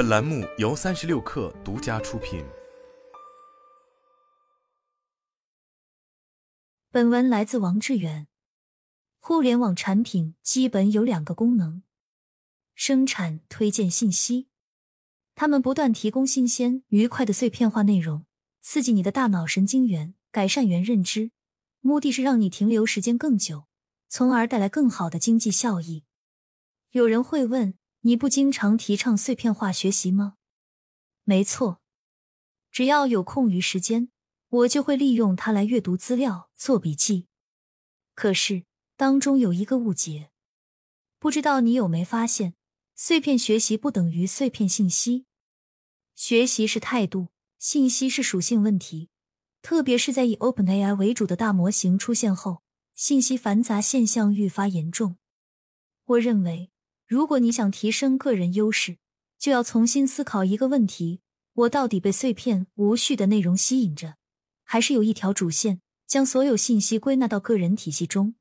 本栏目由三十六氪独家出品。本文来自王志远。互联网产品基本有两个功能：生产、推荐信息。他们不断提供新鲜、愉快的碎片化内容，刺激你的大脑神经元，改善元认知，目的是让你停留时间更久，从而带来更好的经济效益。有人会问：你不经常提倡碎片化学习吗？没错，只要有空余时间，我就会利用它来阅读资料、做笔记。可是当中有一个误解，不知道你有没发现，碎片学习不等于碎片信息。学习是态度，信息是属性问题。特别是在以 OpenAI 为主的大模型出现后，信息繁杂现象愈发严重。我认为。如果你想提升个人优势，就要重新思考一个问题：我到底被碎片无序的内容吸引着，还是有一条主线，将所有信息归纳到个人体系中？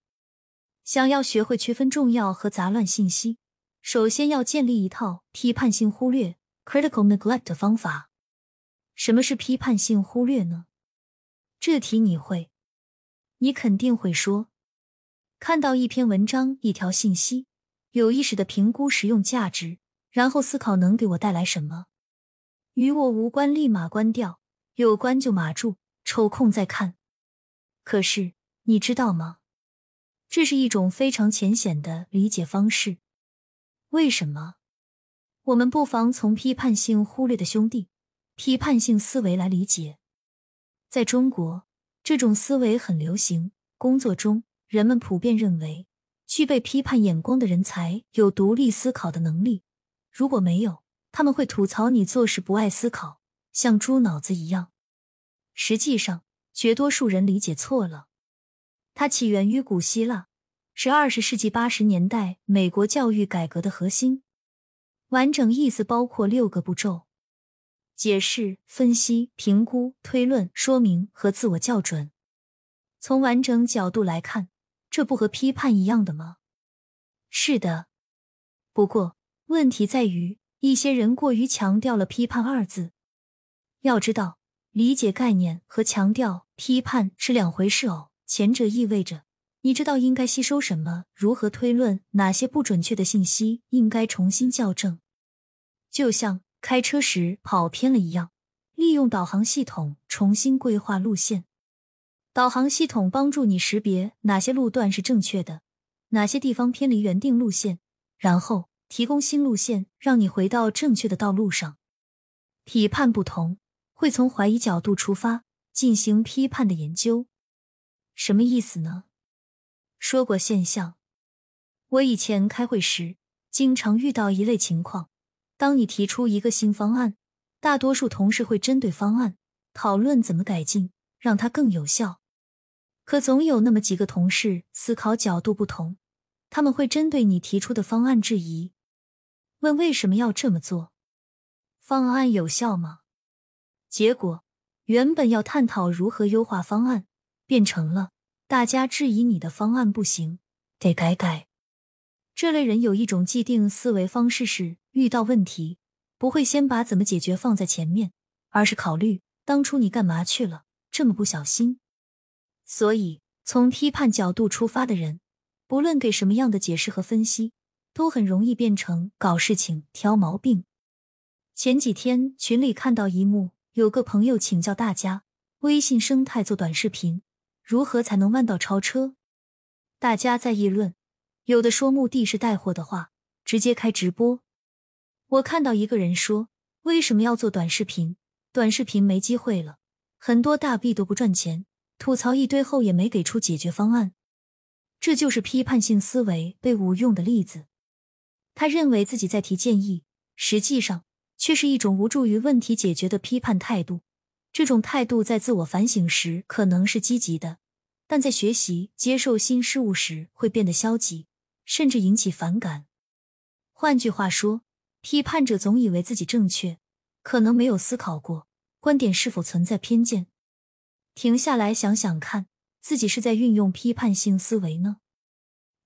想要学会区分重要和杂乱信息，首先要建立一套批判性忽略 （critical neglect） 的方法。什么是批判性忽略呢？这题你会？你肯定会说，看到一篇文章、一条信息。有意识的评估实用价值，然后思考能给我带来什么。与我无关，立马关掉；有关就码住，抽空再看。可是你知道吗？这是一种非常浅显的理解方式。为什么？我们不妨从批判性忽略的兄弟——批判性思维来理解。在中国，这种思维很流行。工作中，人们普遍认为。具备批判眼光的人才有独立思考的能力，如果没有，他们会吐槽你做事不爱思考，像猪脑子一样。实际上，绝多数人理解错了。它起源于古希腊，是二十世纪八十年代美国教育改革的核心。完整意思包括六个步骤：解释、分析、评估、推论、说明和自我校准。从完整角度来看。这不和批判一样的吗？是的，不过问题在于一些人过于强调了“批判”二字。要知道，理解概念和强调批判是两回事哦。前者意味着你知道应该吸收什么，如何推论，哪些不准确的信息应该重新校正，就像开车时跑偏了一样，利用导航系统重新规划路线。导航系统帮助你识别哪些路段是正确的，哪些地方偏离原定路线，然后提供新路线，让你回到正确的道路上。批判不同，会从怀疑角度出发进行批判的研究。什么意思呢？说过现象。我以前开会时经常遇到一类情况：当你提出一个新方案，大多数同事会针对方案讨论怎么改进，让它更有效。可总有那么几个同事思考角度不同，他们会针对你提出的方案质疑，问为什么要这么做？方案有效吗？结果原本要探讨如何优化方案，变成了大家质疑你的方案不行，得改改。这类人有一种既定思维方式，是遇到问题不会先把怎么解决放在前面，而是考虑当初你干嘛去了，这么不小心。所以，从批判角度出发的人，不论给什么样的解释和分析，都很容易变成搞事情、挑毛病。前几天群里看到一幕，有个朋友请教大家：微信生态做短视频，如何才能弯道超车？大家在议论，有的说目的是带货的话，直接开直播。我看到一个人说：为什么要做短视频？短视频没机会了，很多大 B 都不赚钱。吐槽一堆后也没给出解决方案，这就是批判性思维被误用的例子。他认为自己在提建议，实际上却是一种无助于问题解决的批判态度。这种态度在自我反省时可能是积极的，但在学习、接受新事物时会变得消极，甚至引起反感。换句话说，批判者总以为自己正确，可能没有思考过观点是否存在偏见。停下来想想看，自己是在运用批判性思维呢，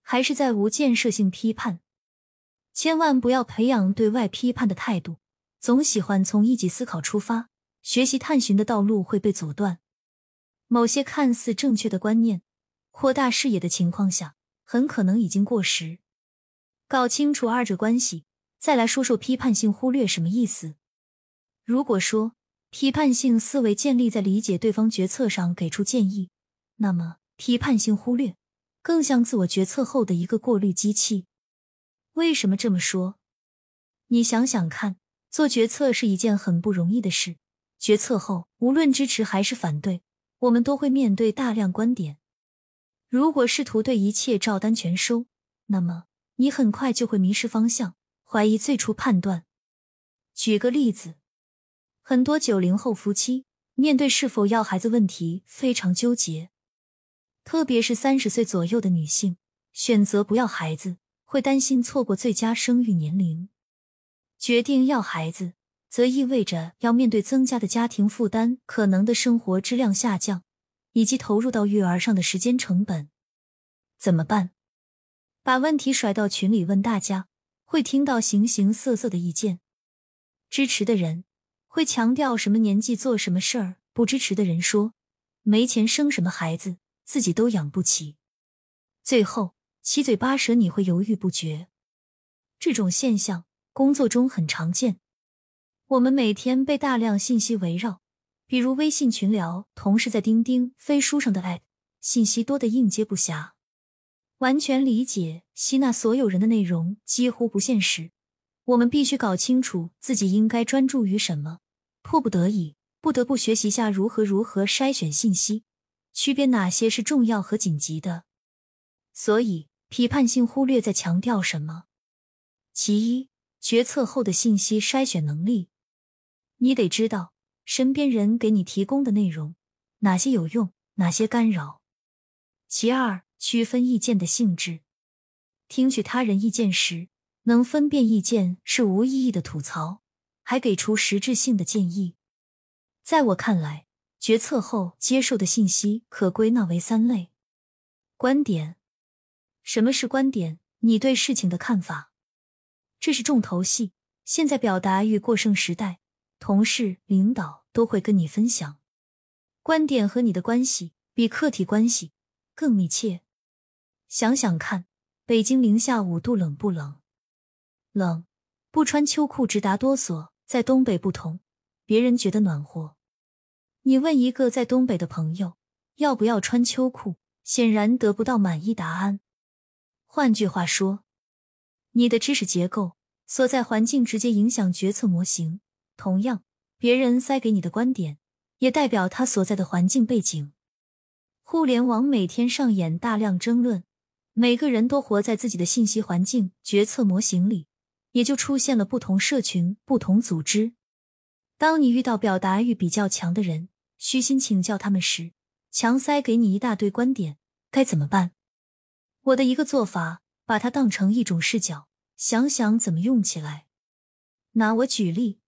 还是在无建设性批判？千万不要培养对外批判的态度，总喜欢从一己思考出发，学习探寻的道路会被阻断。某些看似正确的观念，扩大视野的情况下，很可能已经过时。搞清楚二者关系，再来说说批判性忽略什么意思。如果说批判性思维建立在理解对方决策上给出建议，那么批判性忽略更像自我决策后的一个过滤机器。为什么这么说？你想想看，做决策是一件很不容易的事。决策后，无论支持还是反对。我们都会面对大量观点，如果试图对一切照单全收，那么你很快就会迷失方向，怀疑最初判断。举个例子，很多九零后夫妻面对是否要孩子问题非常纠结，特别是三十岁左右的女性，选择不要孩子会担心错过最佳生育年龄，决定要孩子。则意味着要面对增加的家庭负担、可能的生活质量下降，以及投入到育儿上的时间成本。怎么办？把问题甩到群里问大家，会听到形形色色的意见。支持的人会强调什么年纪做什么事儿，不支持的人说没钱生什么孩子，自己都养不起。最后七嘴八舌，你会犹豫不决。这种现象工作中很常见。我们每天被大量信息围绕，比如微信群聊、同事在钉钉、飞书上的爱，信息多的应接不暇。完全理解吸纳所有人的内容几乎不现实。我们必须搞清楚自己应该专注于什么，迫不得已不得不学习下如何如何筛选信息，区别哪些是重要和紧急的。所以，批判性忽略在强调什么？其一，决策后的信息筛选能力。你得知道身边人给你提供的内容哪些有用，哪些干扰。其二，区分意见的性质。听取他人意见时，能分辨意见是无意义的吐槽，还给出实质性的建议。在我看来，决策后接受的信息可归纳为三类：观点。什么是观点？你对事情的看法。这是重头戏。现在表达欲过剩时代。同事、领导都会跟你分享观点，和你的关系比客体关系更密切。想想看，北京零下五度，冷不冷？冷，不穿秋裤直打哆嗦。在东北不同，别人觉得暖和。你问一个在东北的朋友要不要穿秋裤，显然得不到满意答案。换句话说，你的知识结构所在环境直接影响决策模型。同样，别人塞给你的观点，也代表他所在的环境背景。互联网每天上演大量争论，每个人都活在自己的信息环境、决策模型里，也就出现了不同社群、不同组织。当你遇到表达欲比较强的人，虚心请教他们时，强塞给你一大堆观点，该怎么办？我的一个做法，把它当成一种视角，想想怎么用起来。拿我举例。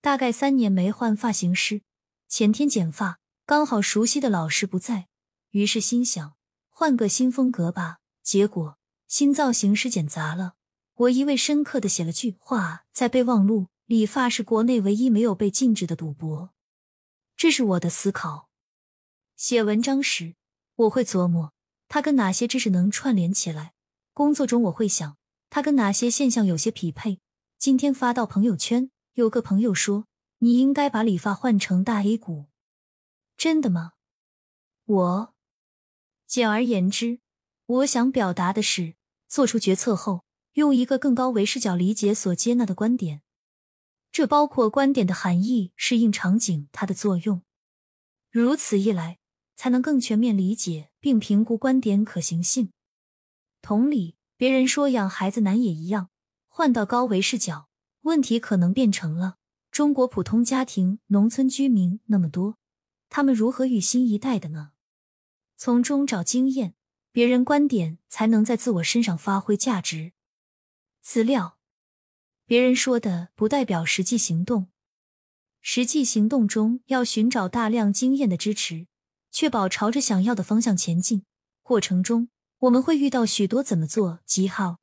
大概三年没换发型师，前天剪发，刚好熟悉的老师不在，于是心想换个新风格吧。结果新造型师剪砸了，我一味深刻的写了句话在备忘录：理发是国内唯一没有被禁止的赌博。这是我的思考。写文章时，我会琢磨它跟哪些知识能串联起来；工作中，我会想它跟哪些现象有些匹配。今天发到朋友圈。有个朋友说：“你应该把理发换成大 A 股。”真的吗？我简而言之，我想表达的是，做出决策后，用一个更高维视角理解所接纳的观点。这包括观点的含义、适应场景、它的作用。如此一来，才能更全面理解并评估观点可行性。同理，别人说养孩子难也一样，换到高维视角。问题可能变成了中国普通家庭、农村居民那么多，他们如何与新一代的呢？从中找经验，别人观点才能在自我身上发挥价值。资料，别人说的不代表实际行动，实际行动中要寻找大量经验的支持，确保朝着想要的方向前进。过程中我们会遇到许多怎么做记号。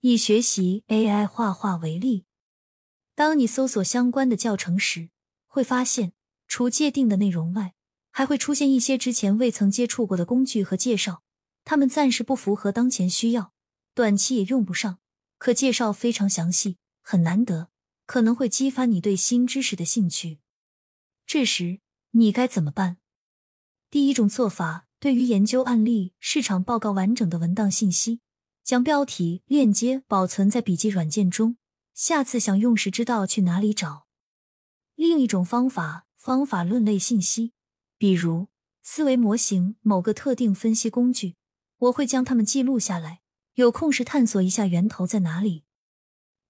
以学习 AI 画画为例。当你搜索相关的教程时，会发现除界定的内容外，还会出现一些之前未曾接触过的工具和介绍，它们暂时不符合当前需要，短期也用不上，可介绍非常详细，很难得，可能会激发你对新知识的兴趣。这时你该怎么办？第一种做法，对于研究案例、市场报告完整的文档信息，将标题、链接保存在笔记软件中，下次想用时知道去哪里找。另一种方法，方法论类信息。比如思维模型某个特定分析工具，我会将它们记录下来，有空时探索一下源头在哪里。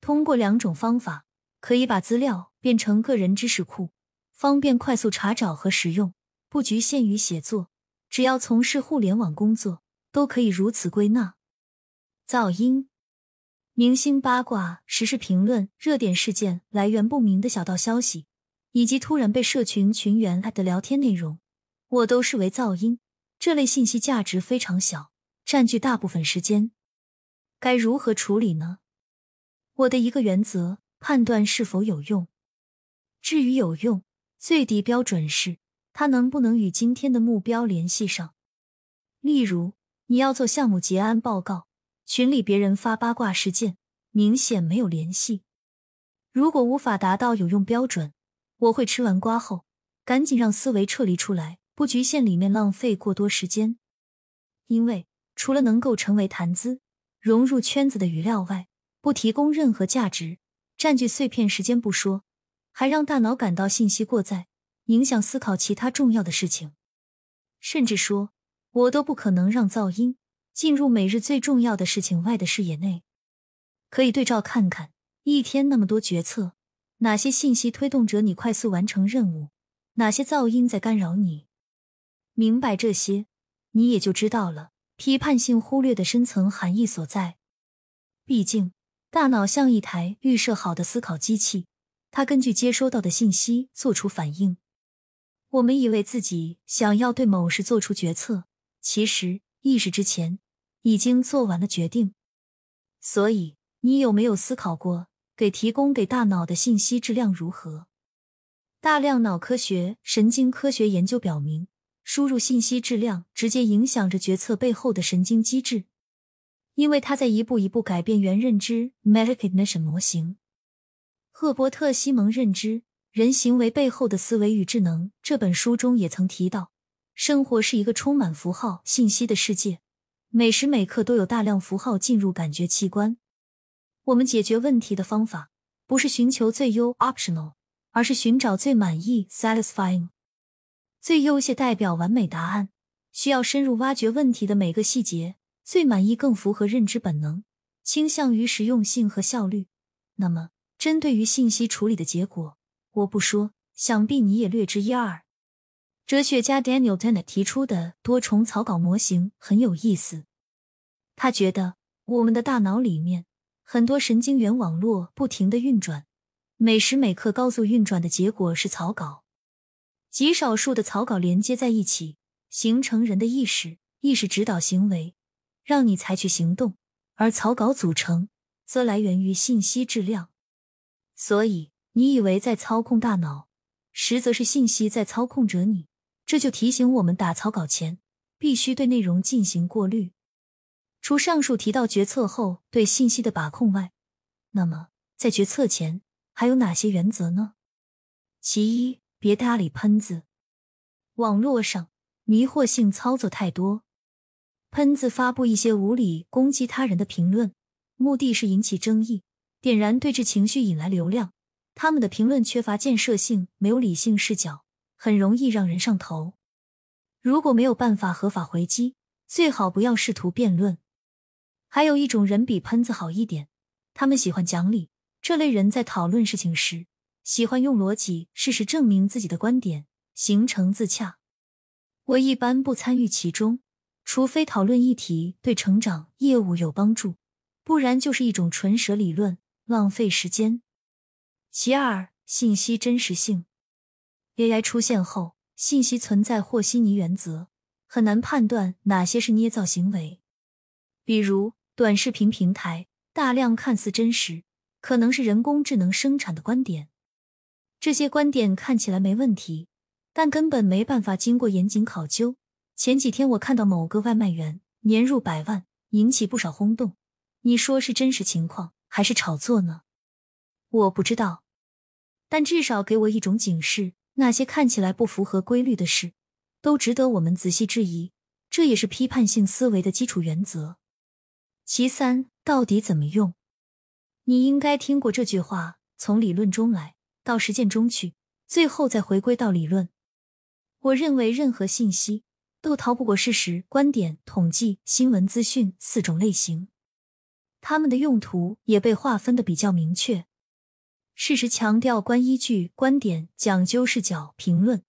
通过两种方法，可以把资料变成个人知识库，方便快速查找和使用，不局限于写作。只要从事互联网工作，都可以如此归纳。噪音、明星八卦、时事评论、热点事件、来源不明的小道消息。以及突然被社群群员的聊天内容，我都视为噪音。这类信息价值非常小，占据大部分时间。该如何处理呢？我的一个原则：判断是否有用。至于有用，最低标准是它能不能与今天的目标联系上。例如，你要做项目结案报告，群里别人发八卦事件，明显没有联系。如果无法达到有用标准，我会吃完瓜后，赶紧让思维撤离出来，不局限里面浪费过多时间。因为除了能够成为谈资、融入圈子的语料外，不提供任何价值，占据碎片时间不说，还让大脑感到信息过载，影响思考其他重要的事情。甚至说，我都不可能让噪音进入每日最重要的事情外的视野内。可以对照看看，一天那么多决策。哪些信息推动着你快速完成任务？哪些噪音在干扰你？明白这些，你也就知道了批判性忽略的深层含义所在。毕竟，大脑像一台预设好的思考机器，它根据接收到的信息做出反应。我们以为自己想要对某事做出决策，其实意识之前已经做完了决定。所以，你有没有思考过？给提供给大脑的信息质量如何？大量脑科学、神经科学研究表明，输入信息质量直接影响着决策背后的神经机制，因为它在一步一步改变原认知 （metacognition） 模型。赫伯特·西蒙《认知人行为背后的思维与智能》这本书中也曾提到，生活是一个充满符号信息的世界，每时每刻都有大量符号进入感觉器官。我们解决问题的方法不是寻求最优 （optional），而是寻找最满意 （satisfying）。最优秀代表完美答案，需要深入挖掘问题的每个细节；最满意更符合认知本能，倾向于实用性和效率。那么，针对于信息处理的结果，我不说，想必你也略知一二。哲学家 Daniel Dennett 提出的多重草稿模型很有意思。他觉得我们的大脑里面。很多神经元网络不停的运转，每时每刻高速运转的结果是草稿。极少数的草稿连接在一起，形成人的意识，意识指导行为，让你采取行动。而草稿组成，则来源于信息质量。所以，你以为在操控大脑，实则是信息在操控着你。这就提醒我们，打草稿前必须对内容进行过滤。除上述提到决策后对信息的把控外，那么在决策前还有哪些原则呢？其一，别搭理喷子。网络上迷惑性操作太多，喷子发布一些无理攻击他人的评论，目的是引起争议，点燃对峙情绪，引来流量。他们的评论缺乏建设性，没有理性视角，很容易让人上头。如果没有办法合法回击，最好不要试图辩论。还有一种人比喷子好一点，他们喜欢讲理。这类人在讨论事情时，喜欢用逻辑、事实证明自己的观点，形成自洽。我一般不参与其中，除非讨论议题对成长、业务有帮助，不然就是一种纯舌理论，浪费时间。其二，信息真实性。AI 出现后，信息存在和稀泥原则，很难判断哪些是捏造行为，比如。短视频平台大量看似真实，可能是人工智能生产的观点。这些观点看起来没问题，但根本没办法经过严谨考究。前几天我看到某个外卖员年入百万，引起不少轰动。你说是真实情况还是炒作呢？我不知道，但至少给我一种警示：那些看起来不符合规律的事，都值得我们仔细质疑。这也是批判性思维的基础原则。其三，到底怎么用？你应该听过这句话：从理论中来到实践中去，最后再回归到理论。我认为任何信息都逃不过事实、观点、统计、新闻资讯四种类型，它们的用途也被划分的比较明确。事实强调观依据，观点讲究视角评论，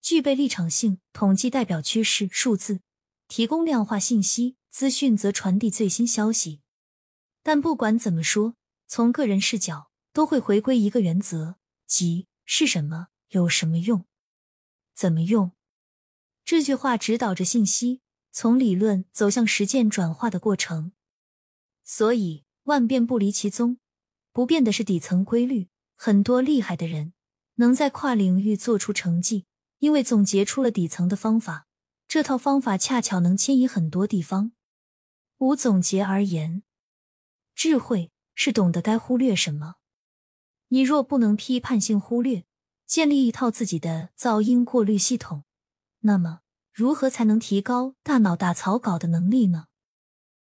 具备立场性；统计代表趋势数字，提供量化信息。资讯则传递最新消息，但不管怎么说，从个人视角都会回归一个原则，即是什么有什么用，怎么用。这句话指导着信息从理论走向实践转化的过程。所以万变不离其宗，不变的是底层规律。很多厉害的人能在跨领域做出成绩，因为总结出了底层的方法。这套方法恰巧能迁移很多地方。无总结而言，智慧是懂得该忽略什么。你若不能批判性忽略，建立一套自己的噪音过滤系统，那么如何才能提高大脑打草稿的能力呢？